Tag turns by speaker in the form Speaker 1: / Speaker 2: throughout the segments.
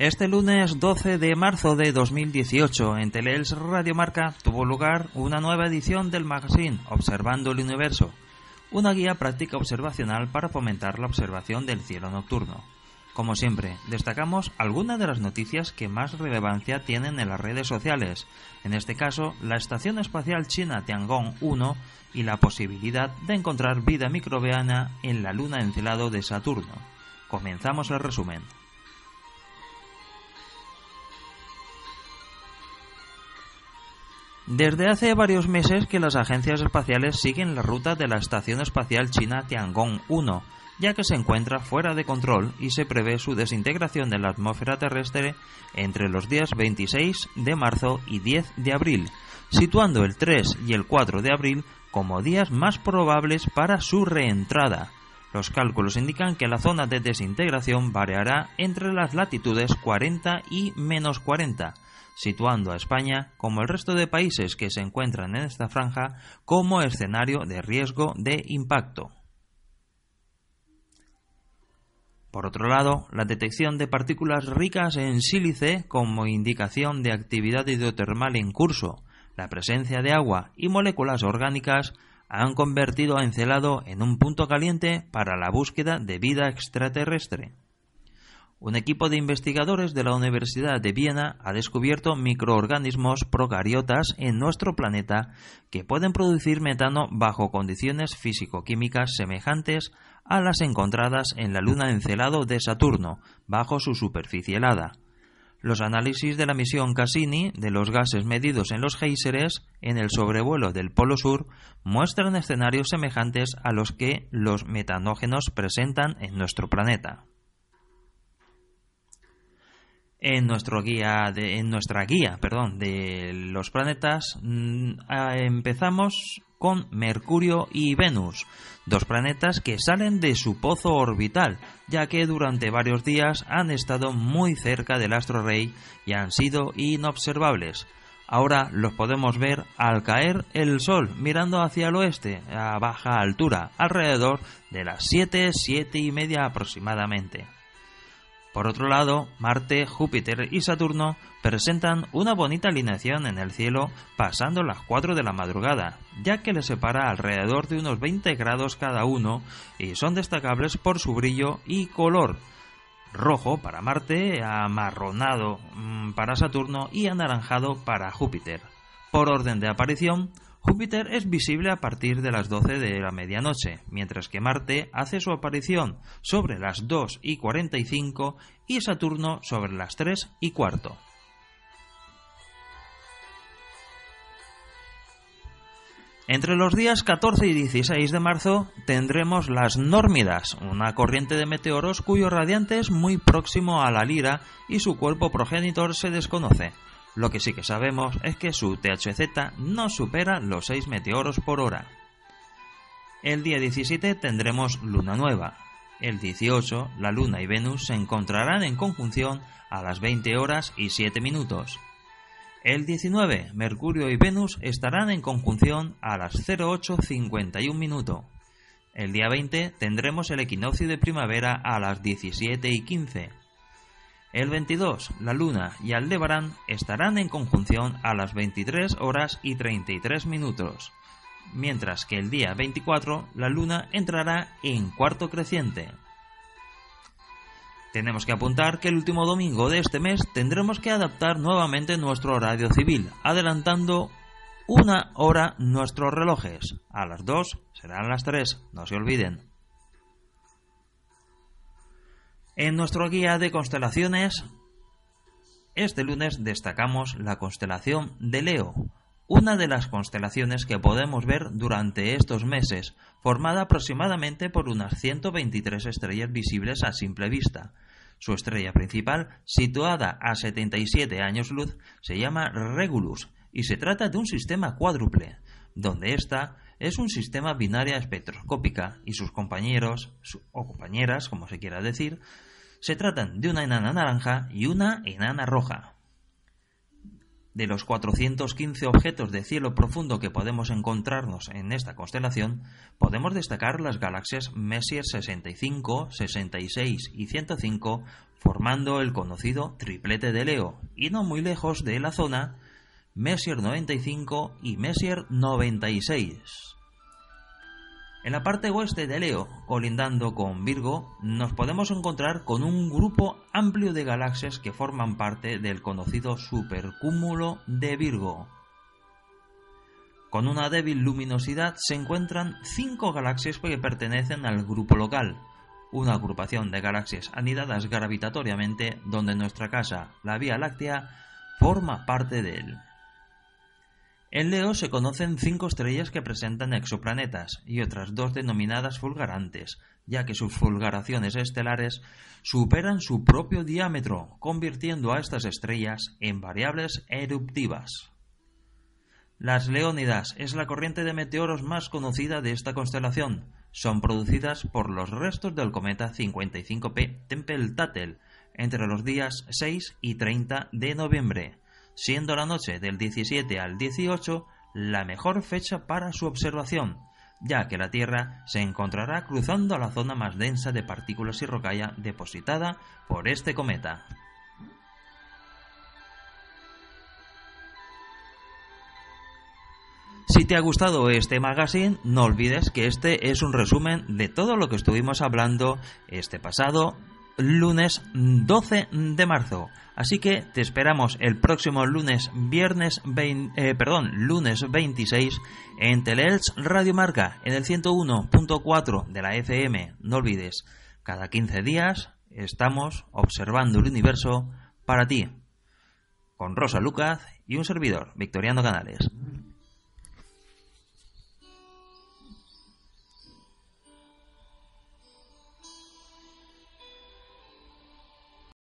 Speaker 1: Este lunes 12 de marzo de 2018 en Teleels Radio Marca tuvo lugar una nueva edición del magazine Observando el Universo, una guía práctica observacional para fomentar la observación del cielo nocturno. Como siempre, destacamos algunas de las noticias que más relevancia tienen en las redes sociales, en este caso la Estación Espacial China Tiangong 1 y la posibilidad de encontrar vida microbiana en la luna encelado de Saturno. Comenzamos el resumen. Desde hace varios meses que las agencias espaciales siguen la ruta de la Estación Espacial China Tiangong 1, ya que se encuentra fuera de control y se prevé su desintegración de la atmósfera terrestre entre los días 26 de marzo y 10 de abril, situando el 3 y el 4 de abril como días más probables para su reentrada. Los cálculos indican que la zona de desintegración variará entre las latitudes 40 y menos 40, situando a España, como el resto de países que se encuentran en esta franja, como escenario de riesgo de impacto. Por otro lado, la detección de partículas ricas en sílice como indicación de actividad hidrotermal en curso, la presencia de agua y moléculas orgánicas han convertido a Encelado en un punto caliente para la búsqueda de vida extraterrestre un equipo de investigadores de la Universidad de Viena ha descubierto microorganismos procariotas en nuestro planeta que pueden producir metano bajo condiciones físico-químicas semejantes a las encontradas en la luna encelado de Saturno, bajo su superficie helada. Los análisis de la misión Cassini de los gases medidos en los géiseres en el sobrevuelo del Polo Sur muestran escenarios semejantes a los que los metanógenos presentan en nuestro planeta. En, nuestro guía en nuestra guía perdón, de los planetas mm, empezamos con Mercurio y Venus, dos planetas que salen de su pozo orbital, ya que durante varios días han estado muy cerca del astro rey y han sido inobservables. Ahora los podemos ver al caer el sol mirando hacia el oeste a baja altura, alrededor de las 7, 7 y media aproximadamente. Por otro lado, Marte, Júpiter y Saturno presentan una bonita alineación en el cielo pasando las 4 de la madrugada, ya que les separa alrededor de unos 20 grados cada uno y son destacables por su brillo y color. Rojo para Marte, amarronado mm, para Saturno y anaranjado para Júpiter. Por orden de aparición, Júpiter es visible a partir de las 12 de la medianoche, mientras que Marte hace su aparición sobre las 2 y 45 y Saturno sobre las 3 y cuarto. Entre los días 14 y 16 de marzo tendremos las Nórmidas, una corriente de meteoros cuyo radiante es muy próximo a la Lira y su cuerpo progenitor se desconoce. Lo que sí que sabemos es que su THZ no supera los 6 meteoros por hora. El día 17 tendremos luna nueva. El 18, la luna y Venus se encontrarán en conjunción a las 20 horas y 7 minutos. El 19, Mercurio y Venus estarán en conjunción a las 08.51 minutos. El día 20 tendremos el equinoccio de primavera a las 17 y 15 el 22, la Luna y Aldebarán estarán en conjunción a las 23 horas y 33 minutos, mientras que el día 24 la Luna entrará en cuarto creciente. Tenemos que apuntar que el último domingo de este mes tendremos que adaptar nuevamente nuestro horario civil, adelantando una hora nuestros relojes. A las 2 serán las 3, no se olviden. En nuestro guía de constelaciones, este lunes destacamos la constelación de Leo, una de las constelaciones que podemos ver durante estos meses, formada aproximadamente por unas 123 estrellas visibles a simple vista. Su estrella principal, situada a 77 años luz, se llama Regulus y se trata de un sistema cuádruple, donde esta es un sistema binaria espectroscópica y sus compañeros, o compañeras, como se quiera decir, se tratan de una enana naranja y una enana roja. De los 415 objetos de cielo profundo que podemos encontrarnos en esta constelación, podemos destacar las galaxias Messier 65, 66 y 105, formando el conocido triplete de Leo, y no muy lejos de la zona Messier 95 y Messier 96. En la parte oeste de Leo, colindando con Virgo, nos podemos encontrar con un grupo amplio de galaxias que forman parte del conocido supercúmulo de Virgo. Con una débil luminosidad se encuentran cinco galaxias que pertenecen al grupo local, una agrupación de galaxias anidadas gravitatoriamente donde nuestra casa, la Vía Láctea, forma parte de él. En Leo se conocen cinco estrellas que presentan exoplanetas y otras dos denominadas fulgarantes, ya que sus fulgaraciones estelares superan su propio diámetro, convirtiendo a estas estrellas en variables eruptivas. Las Leónidas es la corriente de meteoros más conocida de esta constelación. Son producidas por los restos del cometa 55P Tempel-Tattel entre los días 6 y 30 de noviembre siendo la noche del 17 al 18 la mejor fecha para su observación, ya que la Tierra se encontrará cruzando la zona más densa de partículas y rocalla depositada por este cometa. Si te ha gustado este magazine, no olvides que este es un resumen de todo lo que estuvimos hablando este pasado lunes 12 de marzo. Así que te esperamos el próximo lunes, viernes, eh, perdón, lunes 26 en Teleelch Radio Marca en el 101.4 de la FM. No olvides, cada 15 días estamos observando el universo para ti. Con Rosa Lucas y un servidor, Victoriano Canales.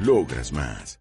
Speaker 2: Logras más.